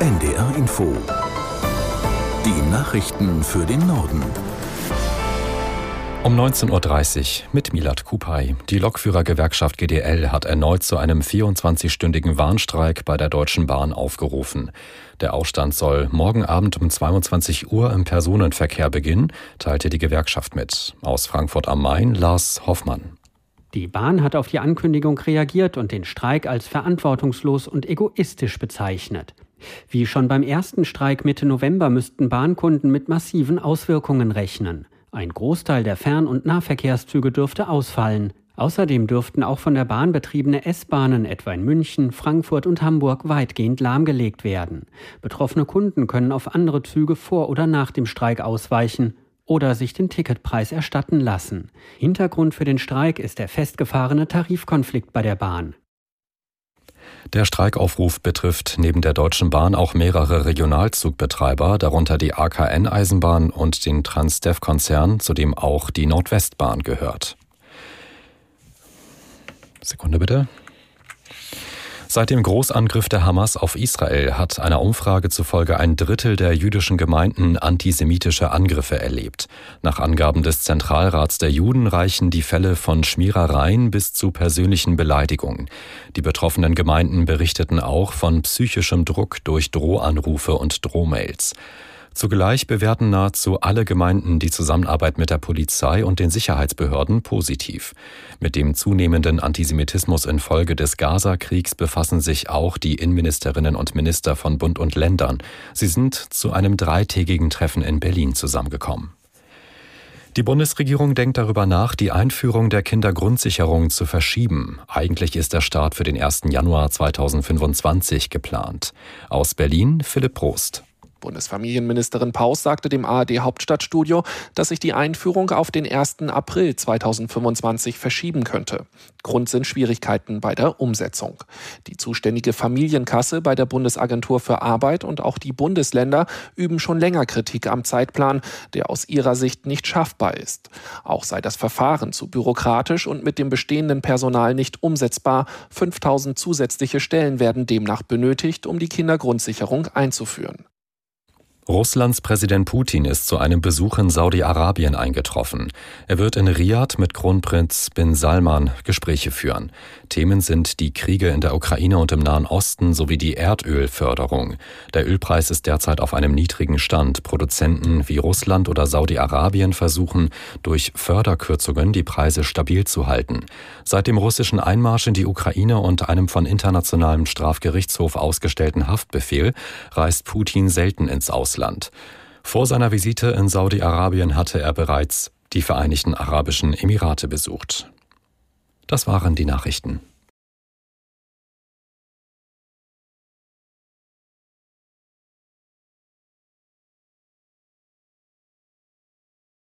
NDR Info. Die Nachrichten für den Norden. Um 19.30 Uhr mit Milat Kupay. Die Lokführergewerkschaft GDL hat erneut zu einem 24-stündigen Warnstreik bei der Deutschen Bahn aufgerufen. Der Ausstand soll morgen Abend um 22 Uhr im Personenverkehr beginnen, teilte die Gewerkschaft mit. Aus Frankfurt am Main Lars Hoffmann. Die Bahn hat auf die Ankündigung reagiert und den Streik als verantwortungslos und egoistisch bezeichnet. Wie schon beim ersten Streik Mitte November müssten Bahnkunden mit massiven Auswirkungen rechnen. Ein Großteil der Fern- und Nahverkehrszüge dürfte ausfallen. Außerdem dürften auch von der Bahn betriebene S-Bahnen etwa in München, Frankfurt und Hamburg weitgehend lahmgelegt werden. Betroffene Kunden können auf andere Züge vor oder nach dem Streik ausweichen oder sich den Ticketpreis erstatten lassen. Hintergrund für den Streik ist der festgefahrene Tarifkonflikt bei der Bahn. Der Streikaufruf betrifft neben der Deutschen Bahn auch mehrere Regionalzugbetreiber, darunter die AKN Eisenbahn und den Transdev-Konzern, zu dem auch die Nordwestbahn gehört. Sekunde bitte. Seit dem Großangriff der Hamas auf Israel hat einer Umfrage zufolge ein Drittel der jüdischen Gemeinden antisemitische Angriffe erlebt. Nach Angaben des Zentralrats der Juden reichen die Fälle von Schmierereien bis zu persönlichen Beleidigungen. Die betroffenen Gemeinden berichteten auch von psychischem Druck durch Drohanrufe und Drohmails. Zugleich bewerten nahezu alle Gemeinden die Zusammenarbeit mit der Polizei und den Sicherheitsbehörden positiv. Mit dem zunehmenden Antisemitismus infolge des Gaza-Kriegs befassen sich auch die Innenministerinnen und Minister von Bund und Ländern. Sie sind zu einem dreitägigen Treffen in Berlin zusammengekommen. Die Bundesregierung denkt darüber nach, die Einführung der Kindergrundsicherung zu verschieben. Eigentlich ist der Start für den 1. Januar 2025 geplant. Aus Berlin Philipp Prost. Bundesfamilienministerin Paus sagte dem ARD Hauptstadtstudio, dass sich die Einführung auf den 1. April 2025 verschieben könnte. Grund sind Schwierigkeiten bei der Umsetzung. Die zuständige Familienkasse bei der Bundesagentur für Arbeit und auch die Bundesländer üben schon länger Kritik am Zeitplan, der aus ihrer Sicht nicht schaffbar ist. Auch sei das Verfahren zu bürokratisch und mit dem bestehenden Personal nicht umsetzbar. 5000 zusätzliche Stellen werden demnach benötigt, um die Kindergrundsicherung einzuführen. Russlands Präsident Putin ist zu einem Besuch in Saudi-Arabien eingetroffen. Er wird in Riyadh mit Kronprinz bin Salman Gespräche führen. Themen sind die Kriege in der Ukraine und im Nahen Osten sowie die Erdölförderung. Der Ölpreis ist derzeit auf einem niedrigen Stand. Produzenten wie Russland oder Saudi-Arabien versuchen, durch Förderkürzungen die Preise stabil zu halten. Seit dem russischen Einmarsch in die Ukraine und einem von internationalem Strafgerichtshof ausgestellten Haftbefehl reist Putin selten ins Ausland. Russland. Vor seiner Visite in Saudi-Arabien hatte er bereits die Vereinigten Arabischen Emirate besucht. Das waren die Nachrichten.